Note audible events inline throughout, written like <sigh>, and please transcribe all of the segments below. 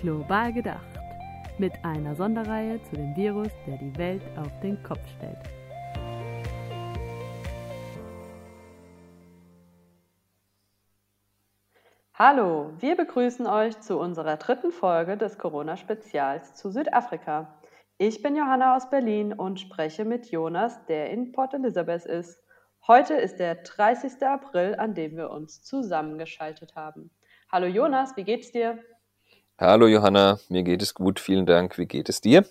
Global gedacht. Mit einer Sonderreihe zu dem Virus, der die Welt auf den Kopf stellt. Hallo, wir begrüßen euch zu unserer dritten Folge des Corona-Spezials zu Südafrika. Ich bin Johanna aus Berlin und spreche mit Jonas, der in Port Elizabeth ist. Heute ist der 30. April, an dem wir uns zusammengeschaltet haben. Hallo Jonas, wie geht's dir? Hallo Johanna, mir geht es gut, vielen Dank. Wie geht es dir?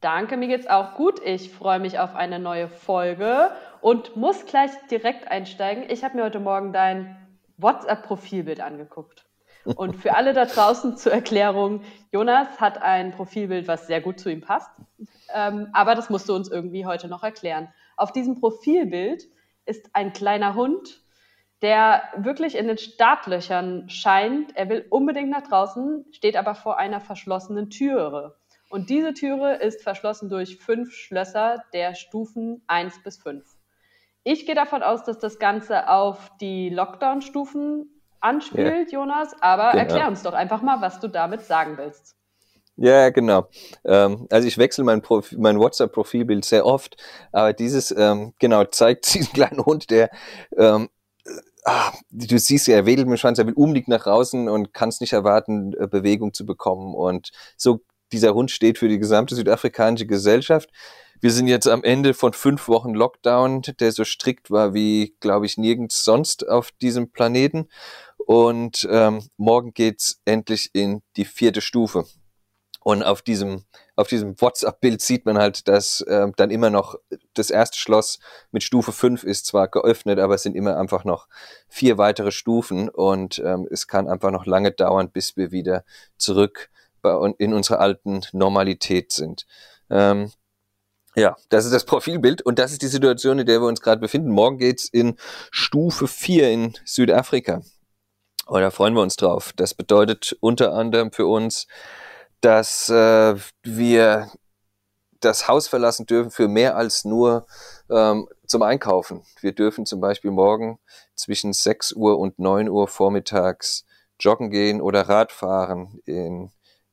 Danke, mir geht's auch gut. Ich freue mich auf eine neue Folge und muss gleich direkt einsteigen. Ich habe mir heute Morgen dein WhatsApp-Profilbild angeguckt. Und für alle da draußen zur Erklärung, Jonas hat ein Profilbild, was sehr gut zu ihm passt. Ähm, aber das musst du uns irgendwie heute noch erklären. Auf diesem Profilbild ist ein kleiner Hund, der wirklich in den Startlöchern scheint. Er will unbedingt nach draußen, steht aber vor einer verschlossenen Türe. Und diese Türe ist verschlossen durch fünf Schlösser der Stufen 1 bis 5. Ich gehe davon aus, dass das Ganze auf die Lockdown-Stufen anspielt, ja. Jonas, aber genau. erklär uns doch einfach mal, was du damit sagen willst. Ja, genau. Ähm, also ich wechsle mein, mein WhatsApp-Profilbild sehr oft, aber dieses ähm, genau zeigt <laughs> diesen kleinen Hund, der ähm, ah, du siehst ja, er wedelt mit dem Schwanz, er will unbedingt nach draußen und kann es nicht erwarten, äh, Bewegung zu bekommen. Und so dieser Hund steht für die gesamte südafrikanische Gesellschaft. Wir sind jetzt am Ende von fünf Wochen Lockdown, der so strikt war wie, glaube ich, nirgends sonst auf diesem Planeten. Und ähm, morgen geht's endlich in die vierte Stufe. Und auf diesem, auf diesem WhatsApp-Bild sieht man halt, dass äh, dann immer noch das erste Schloss mit Stufe 5 ist zwar geöffnet, aber es sind immer einfach noch vier weitere Stufen und ähm, es kann einfach noch lange dauern, bis wir wieder zurück bei, in unserer alten Normalität sind. Ähm, ja, das ist das Profilbild und das ist die Situation, in der wir uns gerade befinden. Morgen geht's in Stufe 4 in Südafrika. Und da freuen wir uns drauf. Das bedeutet unter anderem für uns, dass äh, wir das Haus verlassen dürfen für mehr als nur ähm, zum Einkaufen. Wir dürfen zum Beispiel morgen zwischen 6 Uhr und 9 Uhr vormittags joggen gehen oder Radfahren in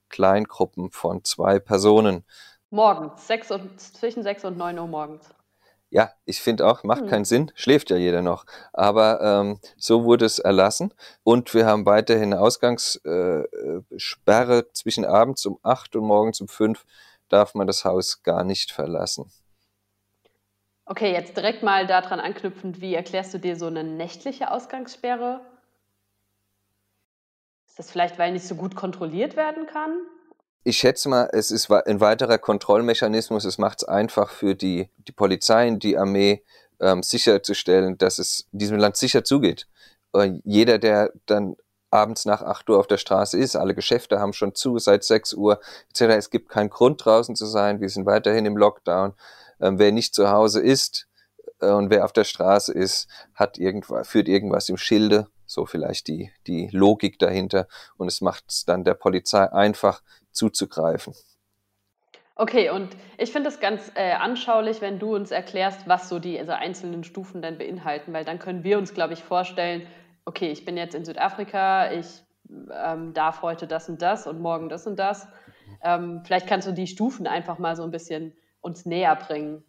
Kleingruppen von zwei Personen. Morgens, sechs und, zwischen 6 und 9 Uhr morgens. Ja, ich finde auch, macht hm. keinen Sinn, schläft ja jeder noch. Aber ähm, so wurde es erlassen und wir haben weiterhin eine Ausgangssperre äh, zwischen abends um 8 und morgens um 5 darf man das Haus gar nicht verlassen. Okay, jetzt direkt mal daran anknüpfend, wie erklärst du dir so eine nächtliche Ausgangssperre? Ist das vielleicht, weil nicht so gut kontrolliert werden kann? Ich schätze mal, es ist ein weiterer Kontrollmechanismus. Es macht es einfach für die, die Polizei und die Armee ähm, sicherzustellen, dass es in diesem Land sicher zugeht. Und jeder, der dann abends nach 8 Uhr auf der Straße ist, alle Geschäfte haben schon zu seit 6 Uhr etc. Es gibt keinen Grund draußen zu sein. Wir sind weiterhin im Lockdown. Ähm, wer nicht zu Hause ist äh, und wer auf der Straße ist, hat irgendwas, führt irgendwas im Schilde. So vielleicht die, die Logik dahinter. Und es macht es dann der Polizei einfach, zuzugreifen. Okay, und ich finde es ganz äh, anschaulich, wenn du uns erklärst, was so die also einzelnen Stufen denn beinhalten, weil dann können wir uns, glaube ich, vorstellen, okay, ich bin jetzt in Südafrika, ich ähm, darf heute das und das und morgen das und das. Ähm, vielleicht kannst du die Stufen einfach mal so ein bisschen uns näher bringen.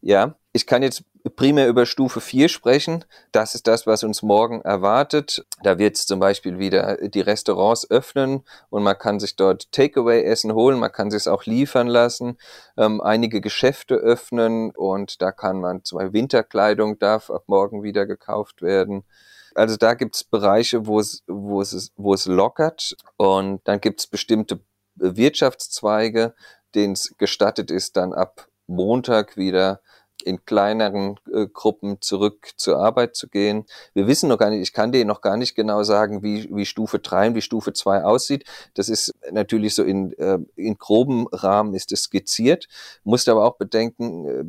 Ja, ich kann jetzt primär über Stufe 4 sprechen. Das ist das, was uns morgen erwartet. Da wird es zum Beispiel wieder die Restaurants öffnen und man kann sich dort Takeaway-Essen holen, man kann sich es auch liefern lassen. Ähm, einige Geschäfte öffnen und da kann man zwei Winterkleidung darf ab morgen wieder gekauft werden. Also da gibt es Bereiche, wo es, wo, es, wo es lockert und dann gibt es bestimmte Wirtschaftszweige, denen es gestattet ist, dann ab Montag wieder in kleineren äh, Gruppen zurück zur Arbeit zu gehen. Wir wissen noch gar nicht, ich kann dir noch gar nicht genau sagen, wie, wie Stufe 3 und wie Stufe 2 aussieht. Das ist natürlich so in, äh, in groben Rahmen ist es skizziert. Musst aber auch bedenken, äh,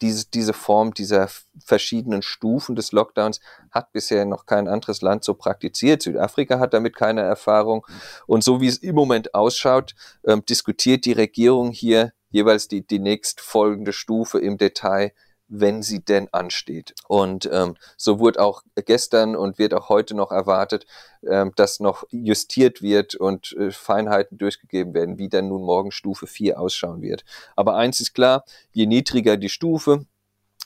diese, diese Form dieser verschiedenen Stufen des Lockdowns hat bisher noch kein anderes Land so praktiziert. Südafrika hat damit keine Erfahrung. Und so wie es im Moment ausschaut, ähm, diskutiert die Regierung hier jeweils die, die nächstfolgende Stufe im Detail, wenn sie denn ansteht. Und ähm, so wurde auch gestern und wird auch heute noch erwartet, ähm, dass noch justiert wird und äh, Feinheiten durchgegeben werden, wie dann nun morgen Stufe 4 ausschauen wird. Aber eins ist klar, je niedriger die Stufe,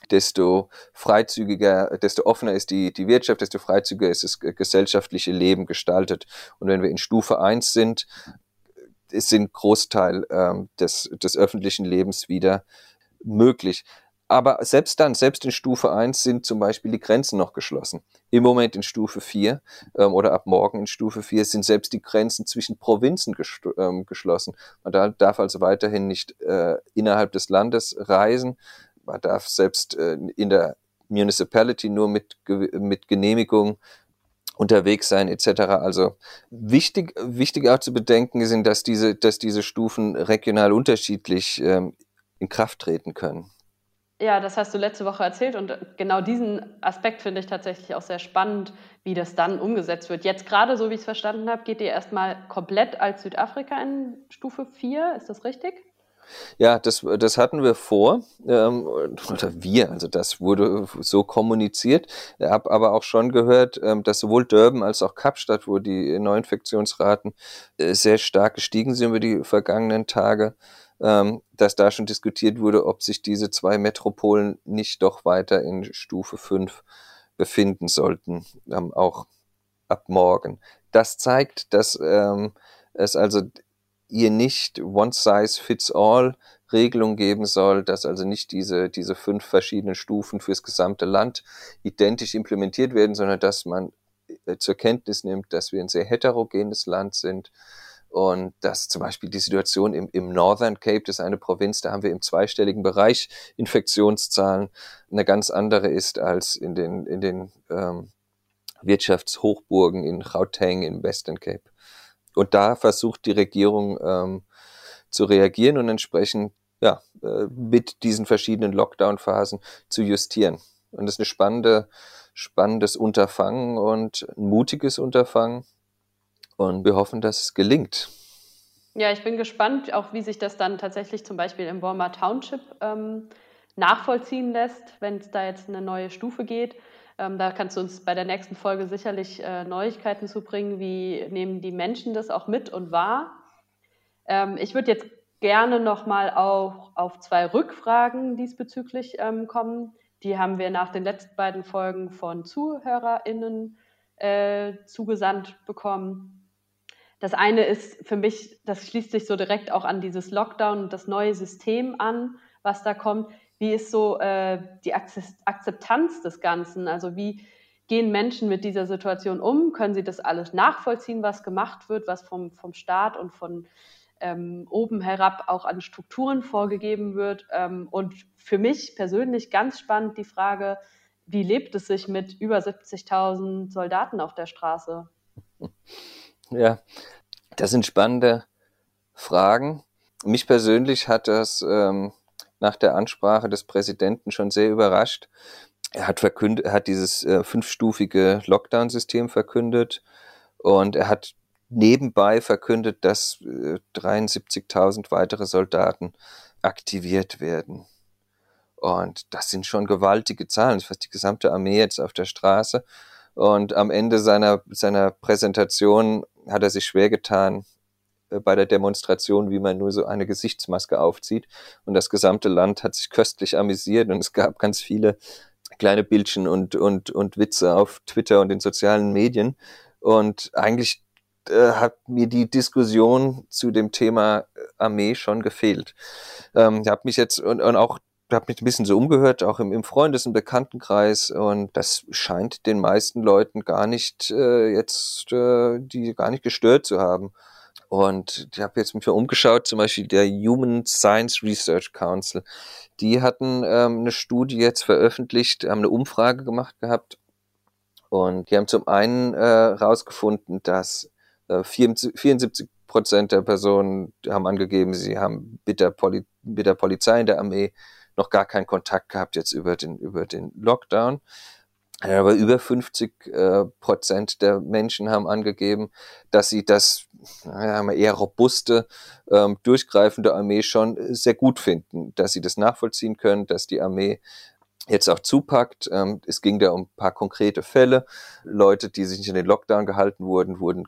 desto freizügiger, desto offener ist die, die Wirtschaft, desto freizügiger ist das gesellschaftliche Leben gestaltet. Und wenn wir in Stufe 1 sind, sind Großteil ähm, des, des öffentlichen Lebens wieder möglich. Aber selbst dann, selbst in Stufe 1 sind zum Beispiel die Grenzen noch geschlossen. Im Moment in Stufe 4 ähm, oder ab morgen in Stufe 4 sind selbst die Grenzen zwischen Provinzen ähm, geschlossen. Man darf also weiterhin nicht äh, innerhalb des Landes reisen. Man darf selbst äh, in der Municipality nur mit, mit Genehmigung unterwegs sein etc. Also wichtig, wichtig auch zu bedenken sind, dass diese, dass diese Stufen regional unterschiedlich ähm, in Kraft treten können. Ja, das hast du letzte Woche erzählt und genau diesen Aspekt finde ich tatsächlich auch sehr spannend, wie das dann umgesetzt wird. Jetzt gerade, so wie ich es verstanden habe, geht ihr erstmal komplett als Südafrika in Stufe 4, ist das richtig? Ja, das, das hatten wir vor, ähm, oder wir, also das wurde so kommuniziert. Ich habe aber auch schon gehört, ähm, dass sowohl Durban als auch Kapstadt, wo die Neuinfektionsraten äh, sehr stark gestiegen sind über die vergangenen Tage, ähm, dass da schon diskutiert wurde, ob sich diese zwei Metropolen nicht doch weiter in Stufe 5 befinden sollten, ähm, auch ab morgen. Das zeigt, dass ähm, es also ihr nicht One-Size-Fits-All Regelung geben soll, dass also nicht diese, diese fünf verschiedenen Stufen fürs gesamte Land identisch implementiert werden, sondern dass man äh, zur Kenntnis nimmt, dass wir ein sehr heterogenes Land sind und dass zum Beispiel die Situation im, im Northern Cape, das ist eine Provinz, da haben wir im zweistelligen Bereich Infektionszahlen, eine ganz andere ist als in den, in den ähm, Wirtschaftshochburgen in Gauteng, im Western Cape. Und da versucht die Regierung ähm, zu reagieren und entsprechend ja, äh, mit diesen verschiedenen Lockdown-Phasen zu justieren. Und das ist ein spannende, spannendes Unterfangen und ein mutiges Unterfangen. Und wir hoffen, dass es gelingt. Ja, ich bin gespannt, auch wie sich das dann tatsächlich zum Beispiel im Wormer Township ähm, nachvollziehen lässt, wenn es da jetzt eine neue Stufe geht. Ähm, da kannst du uns bei der nächsten Folge sicherlich äh, Neuigkeiten zu bringen. Wie nehmen die Menschen das auch mit und wahr? Ähm, ich würde jetzt gerne nochmal auch auf zwei Rückfragen diesbezüglich ähm, kommen. Die haben wir nach den letzten beiden Folgen von ZuhörerInnen äh, zugesandt bekommen. Das eine ist für mich, das schließt sich so direkt auch an dieses Lockdown und das neue System an, was da kommt. Wie ist so äh, die Akzeptanz des Ganzen? Also wie gehen Menschen mit dieser Situation um? Können sie das alles nachvollziehen, was gemacht wird, was vom, vom Staat und von ähm, oben herab auch an Strukturen vorgegeben wird? Ähm, und für mich persönlich ganz spannend die Frage, wie lebt es sich mit über 70.000 Soldaten auf der Straße? Ja, das sind spannende Fragen. Mich persönlich hat das ähm, nach der Ansprache des Präsidenten schon sehr überrascht. Er hat verkündet, er hat dieses äh, fünfstufige Lockdown-System verkündet und er hat nebenbei verkündet, dass äh, 73.000 weitere Soldaten aktiviert werden. Und das sind schon gewaltige Zahlen. Das ist fast die gesamte Armee jetzt auf der Straße. Und am Ende seiner, seiner Präsentation hat er sich schwer getan, bei der Demonstration, wie man nur so eine Gesichtsmaske aufzieht. Und das gesamte Land hat sich köstlich amüsiert und es gab ganz viele kleine Bildchen und, und, und Witze auf Twitter und den sozialen Medien. Und eigentlich äh, hat mir die Diskussion zu dem Thema Armee schon gefehlt. Ähm, ich habe mich jetzt und, und auch habe mich ein bisschen so umgehört, auch im, im Freundes- und Bekanntenkreis und das scheint den meisten Leuten gar nicht äh, jetzt, äh, die gar nicht gestört zu haben. Und ich habe jetzt mich mal umgeschaut, zum Beispiel der Human Science Research Council. Die hatten ähm, eine Studie jetzt veröffentlicht, haben eine Umfrage gemacht gehabt. Und die haben zum einen äh, rausgefunden, dass äh, 74 Prozent der Personen haben angegeben, sie haben mit der, Poli mit der Polizei in der Armee noch gar keinen Kontakt gehabt jetzt über den, über den Lockdown. Aber über 50 äh, Prozent der Menschen haben angegeben, dass sie das naja, eher robuste, ähm, durchgreifende Armee schon sehr gut finden, dass sie das nachvollziehen können, dass die Armee jetzt auch zupackt. Ähm, es ging da um ein paar konkrete Fälle. Leute, die sich nicht in den Lockdown gehalten wurden, wurden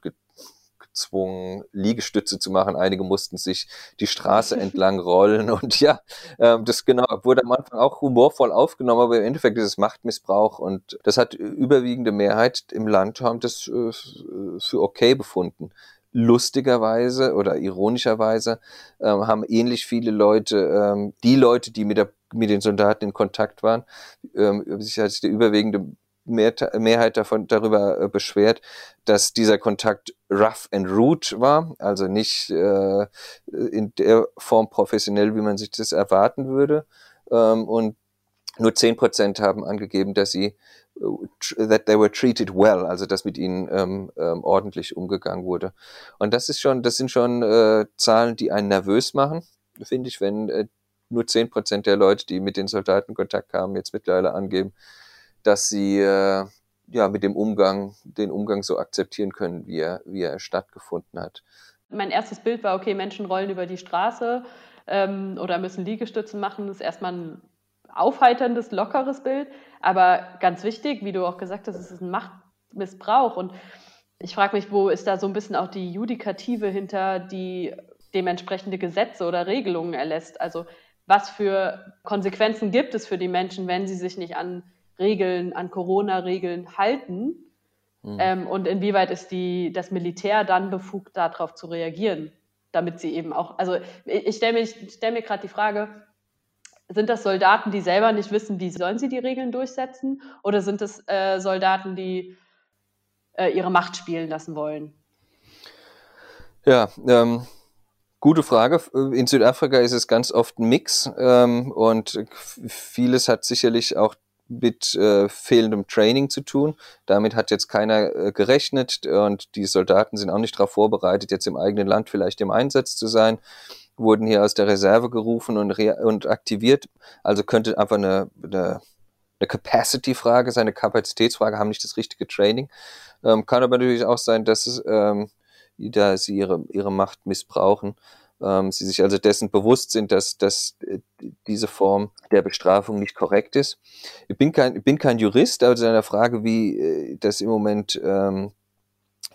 gezwungen, Liegestütze zu machen. Einige mussten sich die Straße entlang <laughs> rollen. Und ja, ähm, das genau wurde am Anfang auch humorvoll aufgenommen, aber im Endeffekt ist es Machtmissbrauch. Und das hat überwiegende Mehrheit im Land haben das äh, für okay befunden. Lustigerweise oder ironischerweise ähm, haben ähnlich viele Leute, ähm, die Leute, die mit, der, mit den Soldaten in Kontakt waren, ähm, sich als der überwiegende Mehr, Mehrheit davon darüber äh, beschwert, dass dieser Kontakt rough and rude war, also nicht äh, in der Form professionell, wie man sich das erwarten würde. Ähm, und nur zehn Prozent haben angegeben, dass sie that they were treated well, also dass mit ihnen ähm, ähm, ordentlich umgegangen wurde. Und das ist schon, das sind schon äh, Zahlen, die einen nervös machen, finde ich, wenn äh, nur zehn Prozent der Leute, die mit den Soldaten Kontakt haben, jetzt mittlerweile angeben, dass sie äh, ja mit dem Umgang, den Umgang so akzeptieren können, wie er, wie er stattgefunden hat. Mein erstes Bild war, okay, Menschen rollen über die Straße ähm, oder müssen Liegestützen machen. Das ist erstmal ein aufheiterndes, lockeres Bild. Aber ganz wichtig, wie du auch gesagt hast, es ist ein Machtmissbrauch. Und ich frage mich, wo ist da so ein bisschen auch die Judikative hinter, die dementsprechende Gesetze oder Regelungen erlässt? Also was für Konsequenzen gibt es für die Menschen, wenn sie sich nicht an Regeln, an Corona-Regeln halten? Mhm. Ähm, und inwieweit ist die, das Militär dann befugt, darauf zu reagieren, damit sie eben auch, also ich, ich stelle mir, stell mir gerade die Frage, sind das Soldaten, die selber nicht wissen, wie sollen sie die Regeln durchsetzen? Oder sind es äh, Soldaten, die äh, ihre Macht spielen lassen wollen? Ja, ähm, gute Frage. In Südafrika ist es ganz oft ein Mix ähm, und vieles hat sicherlich auch mit äh, fehlendem Training zu tun. Damit hat jetzt keiner äh, gerechnet und die Soldaten sind auch nicht darauf vorbereitet, jetzt im eigenen Land vielleicht im Einsatz zu sein wurden hier aus der Reserve gerufen und, und aktiviert. Also könnte einfach eine, eine, eine Capacity-Frage sein, eine Kapazitätsfrage, haben nicht das richtige Training. Ähm, kann aber natürlich auch sein, dass es, ähm, da sie ihre, ihre Macht missbrauchen. Ähm, sie sich also dessen bewusst sind, dass, dass äh, diese Form der Bestrafung nicht korrekt ist. Ich bin kein, bin kein Jurist, aber zu einer Frage, wie äh, das im Moment ähm,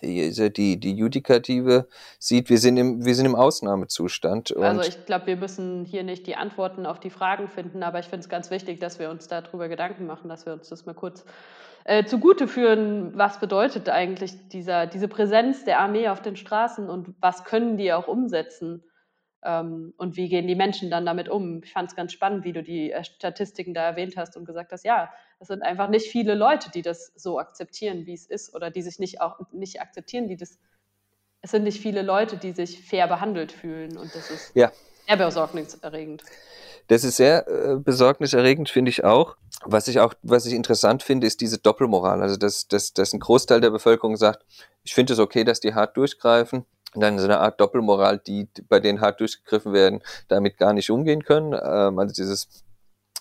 die, die Judikative sieht, wir sind im, wir sind im Ausnahmezustand. also ich glaube, wir müssen hier nicht die Antworten auf die Fragen finden, aber ich finde es ganz wichtig, dass wir uns darüber Gedanken machen, dass wir uns das mal kurz äh, zugute führen, was bedeutet eigentlich dieser, diese Präsenz der Armee auf den Straßen und was können die auch umsetzen. Ähm, und wie gehen die Menschen dann damit um? Ich fand es ganz spannend, wie du die äh, Statistiken da erwähnt hast und gesagt hast, ja, es sind einfach nicht viele Leute, die das so akzeptieren, wie es ist, oder die sich nicht auch nicht akzeptieren, die das. Es sind nicht viele Leute, die sich fair behandelt fühlen und das ist ja. sehr besorgniserregend. Das ist sehr äh, besorgniserregend, finde ich auch. Was ich auch, was ich interessant finde, ist diese Doppelmoral. Also, dass, dass, dass ein Großteil der Bevölkerung sagt, ich finde es okay, dass die hart durchgreifen dann so eine Art Doppelmoral, die bei denen hart durchgegriffen werden, damit gar nicht umgehen können. Ähm, also dieses,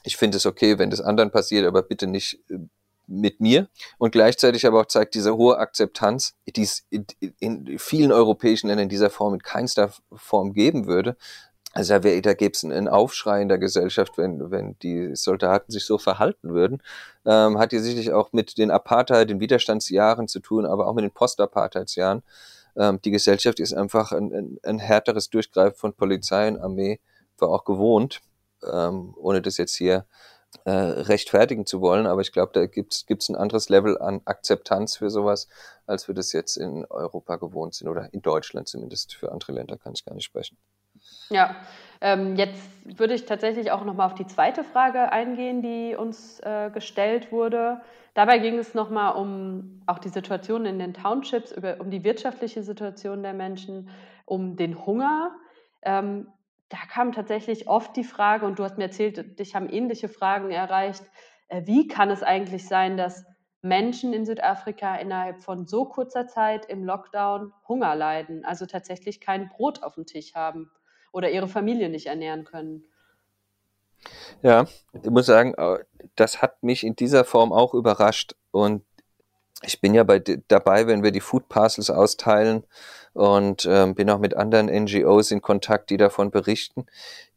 ich finde es okay, wenn das anderen passiert, aber bitte nicht äh, mit mir. Und gleichzeitig aber auch zeigt diese hohe Akzeptanz, die es in, in vielen europäischen Ländern in dieser Form in keinster Form geben würde. Also da, da gäbe es einen Aufschrei in der Gesellschaft, wenn, wenn die Soldaten sich so verhalten würden. Ähm, hat hier sicherlich auch mit den Apartheid, den Widerstandsjahren zu tun, aber auch mit den Postapartheidsjahren. Ähm, die Gesellschaft ist einfach ein, ein, ein, härteres Durchgreifen von Polizei und Armee war auch gewohnt, ähm, ohne das jetzt hier äh, rechtfertigen zu wollen. Aber ich glaube, da gibt es ein anderes Level an Akzeptanz für sowas, als wir das jetzt in Europa gewohnt sind oder in Deutschland zumindest. Für andere Länder kann ich gar nicht sprechen. Ja, ähm, jetzt würde ich tatsächlich auch nochmal auf die zweite Frage eingehen, die uns äh, gestellt wurde. Dabei ging es nochmal um auch die Situation in den Townships, über, um die wirtschaftliche Situation der Menschen, um den Hunger. Ähm, da kam tatsächlich oft die Frage, und du hast mir erzählt, dich haben ähnliche Fragen erreicht, äh, wie kann es eigentlich sein, dass Menschen in Südafrika innerhalb von so kurzer Zeit im Lockdown Hunger leiden, also tatsächlich kein Brot auf dem Tisch haben? Oder ihre Familie nicht ernähren können. Ja, ich muss sagen, äh, das hat mich in dieser Form auch überrascht und ich bin ja bei, dabei, wenn wir die Food Parcels austeilen und ähm, bin auch mit anderen NGOs in Kontakt, die davon berichten.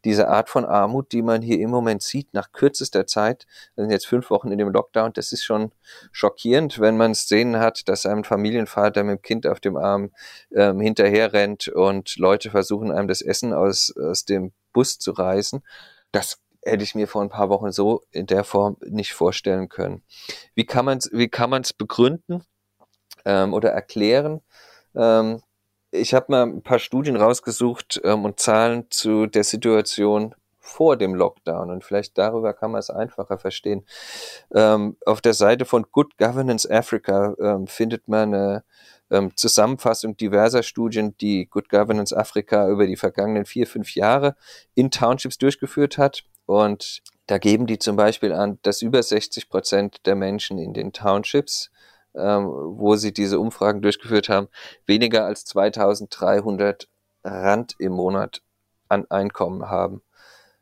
Diese Art von Armut, die man hier im Moment sieht, nach kürzester Zeit, wir sind jetzt fünf Wochen in dem Lockdown, das ist schon schockierend, wenn man Szenen hat, dass einem Familienvater mit dem Kind auf dem Arm ähm, hinterher rennt und Leute versuchen, einem das Essen aus, aus dem Bus zu reißen. Das hätte ich mir vor ein paar Wochen so in der Form nicht vorstellen können. Wie kann man es wie kann man es begründen ähm, oder erklären? Ähm, ich habe mal ein paar Studien rausgesucht ähm, und Zahlen zu der Situation vor dem Lockdown und vielleicht darüber kann man es einfacher verstehen. Ähm, auf der Seite von Good Governance Africa ähm, findet man eine ähm, Zusammenfassung diverser Studien, die Good Governance Africa über die vergangenen vier, fünf Jahre in Townships durchgeführt hat. Und da geben die zum Beispiel an, dass über 60 Prozent der Menschen in den Townships, ähm, wo sie diese Umfragen durchgeführt haben, weniger als 2300 Rand im Monat an Einkommen haben.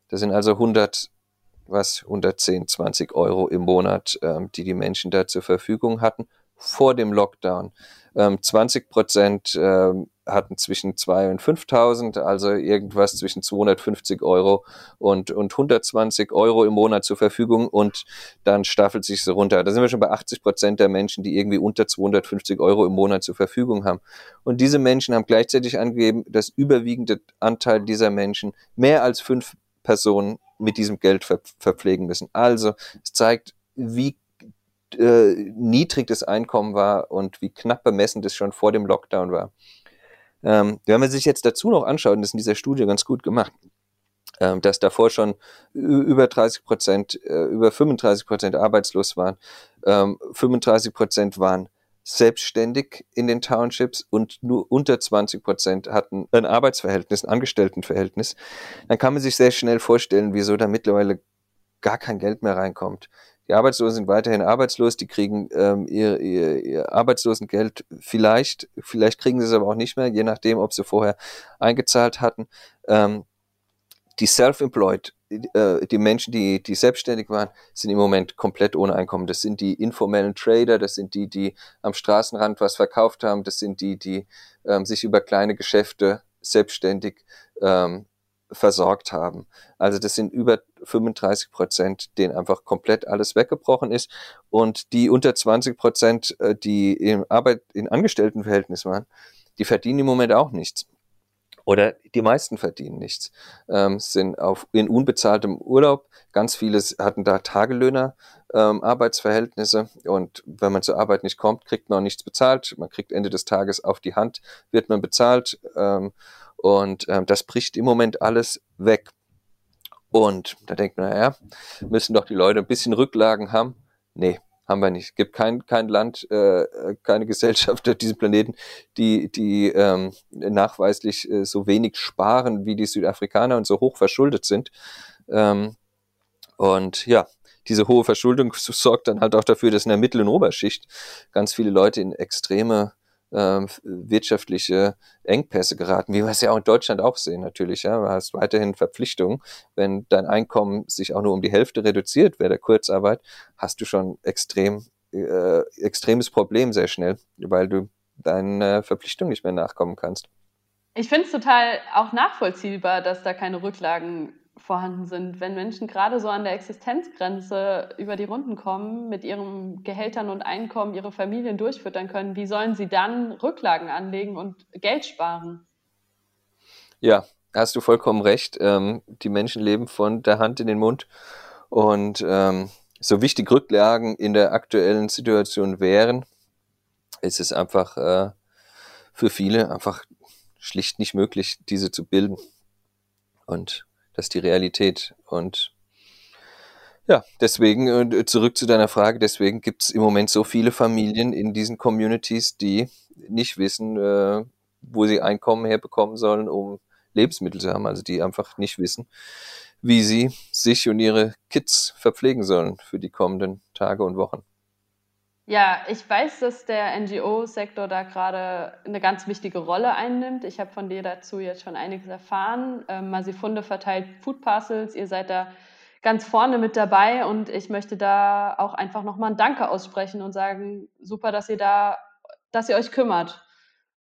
Das sind also 100, was, 110, 20 Euro im Monat, ähm, die die Menschen da zur Verfügung hatten vor dem Lockdown. Ähm, 20 Prozent ähm, hatten zwischen 2 und 5.000, also irgendwas zwischen 250 Euro und, und 120 Euro im Monat zur Verfügung und dann staffelt sich so runter. Da sind wir schon bei 80 Prozent der Menschen, die irgendwie unter 250 Euro im Monat zur Verfügung haben. Und diese Menschen haben gleichzeitig angegeben, dass überwiegende Anteil dieser Menschen mehr als fünf Personen mit diesem Geld ver verpflegen müssen. Also es zeigt, wie äh, niedrig das Einkommen war und wie knapp bemessen das schon vor dem Lockdown war. Ähm, wenn man sich jetzt dazu noch anschaut, und das ist in dieser Studie ganz gut gemacht, ähm, dass davor schon über 30 Prozent, äh, über 35 Prozent arbeitslos waren, ähm, 35 Prozent waren selbstständig in den Townships und nur unter 20 Prozent hatten ein Arbeitsverhältnis, ein Angestelltenverhältnis, dann kann man sich sehr schnell vorstellen, wieso da mittlerweile gar kein Geld mehr reinkommt. Die Arbeitslosen sind weiterhin arbeitslos, die kriegen ähm, ihr, ihr, ihr Arbeitslosengeld vielleicht, vielleicht kriegen sie es aber auch nicht mehr, je nachdem, ob sie vorher eingezahlt hatten. Ähm, die Self-Employed, äh, die Menschen, die, die selbstständig waren, sind im Moment komplett ohne Einkommen. Das sind die informellen Trader, das sind die, die am Straßenrand was verkauft haben, das sind die, die ähm, sich über kleine Geschäfte selbstständig ähm, versorgt haben. Also das sind über 35 Prozent, denen einfach komplett alles weggebrochen ist. Und die unter 20 Prozent, äh, die in Arbeit, in Angestelltenverhältnis waren, die verdienen im Moment auch nichts. Oder die meisten verdienen nichts, ähm, sind auf, in unbezahltem Urlaub. Ganz viele hatten da Tagelöhner, ähm, Arbeitsverhältnisse. Und wenn man zur Arbeit nicht kommt, kriegt man auch nichts bezahlt. Man kriegt Ende des Tages auf die Hand, wird man bezahlt. Ähm, und ähm, das bricht im Moment alles weg. Und da denkt man, naja, müssen doch die Leute ein bisschen Rücklagen haben. Nee, haben wir nicht. Es gibt kein, kein Land, äh, keine Gesellschaft auf diesem Planeten, die, die ähm, nachweislich äh, so wenig sparen wie die Südafrikaner und so hoch verschuldet sind. Ähm, und ja, diese hohe Verschuldung <laughs> sorgt dann halt auch dafür, dass in der Mittel- und Oberschicht ganz viele Leute in extreme äh, wirtschaftliche Engpässe geraten, wie wir es ja auch in Deutschland auch sehen natürlich. Ja, du hast weiterhin Verpflichtungen. Wenn dein Einkommen sich auch nur um die Hälfte reduziert während der Kurzarbeit, hast du schon extrem äh, extremes Problem sehr schnell, weil du deinen Verpflichtungen nicht mehr nachkommen kannst. Ich finde es total auch nachvollziehbar, dass da keine Rücklagen vorhanden sind. Wenn Menschen gerade so an der Existenzgrenze über die Runden kommen, mit ihren Gehältern und Einkommen ihre Familien durchfüttern können, wie sollen sie dann Rücklagen anlegen und Geld sparen? Ja, hast du vollkommen recht. Ähm, die Menschen leben von der Hand in den Mund. Und ähm, so wichtig Rücklagen in der aktuellen Situation wären, ist es einfach äh, für viele einfach schlicht nicht möglich, diese zu bilden. Und das ist die Realität. Und ja, deswegen, äh, zurück zu deiner Frage, deswegen gibt es im Moment so viele Familien in diesen Communities, die nicht wissen, äh, wo sie Einkommen herbekommen sollen, um Lebensmittel zu haben, also die einfach nicht wissen, wie sie sich und ihre Kids verpflegen sollen für die kommenden Tage und Wochen. Ja, ich weiß, dass der NGO-Sektor da gerade eine ganz wichtige Rolle einnimmt. Ich habe von dir dazu jetzt schon einiges erfahren. Ähm, Masifunde verteilt Food Parcels. Ihr seid da ganz vorne mit dabei und ich möchte da auch einfach nochmal ein Danke aussprechen und sagen, super, dass ihr da, dass ihr euch kümmert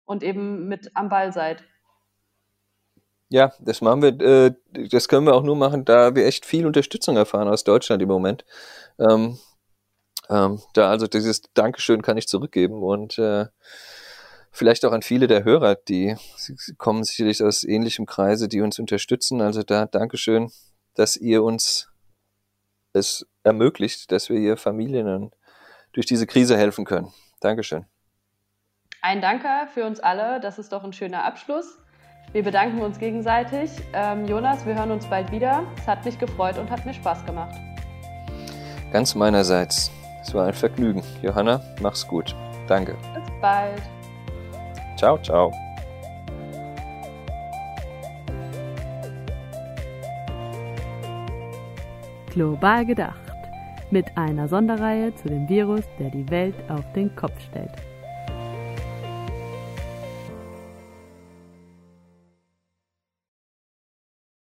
und eben mit am Ball seid. Ja, das machen wir, äh, das können wir auch nur machen, da wir echt viel Unterstützung erfahren aus Deutschland im Moment. Ähm, ähm, da also dieses Dankeschön kann ich zurückgeben und äh, vielleicht auch an viele der Hörer, die kommen sicherlich aus ähnlichem Kreise, die uns unterstützen. Also da Dankeschön, dass ihr uns es ermöglicht, dass wir hier Familien durch diese Krise helfen können. Dankeschön. Ein Danke für uns alle. Das ist doch ein schöner Abschluss. Wir bedanken uns gegenseitig. Ähm, Jonas, wir hören uns bald wieder. Es hat mich gefreut und hat mir Spaß gemacht. Ganz meinerseits. Es war ein Vergnügen. Johanna, mach's gut. Danke. Bis bald. Ciao, ciao. Global gedacht. Mit einer Sonderreihe zu dem Virus, der die Welt auf den Kopf stellt.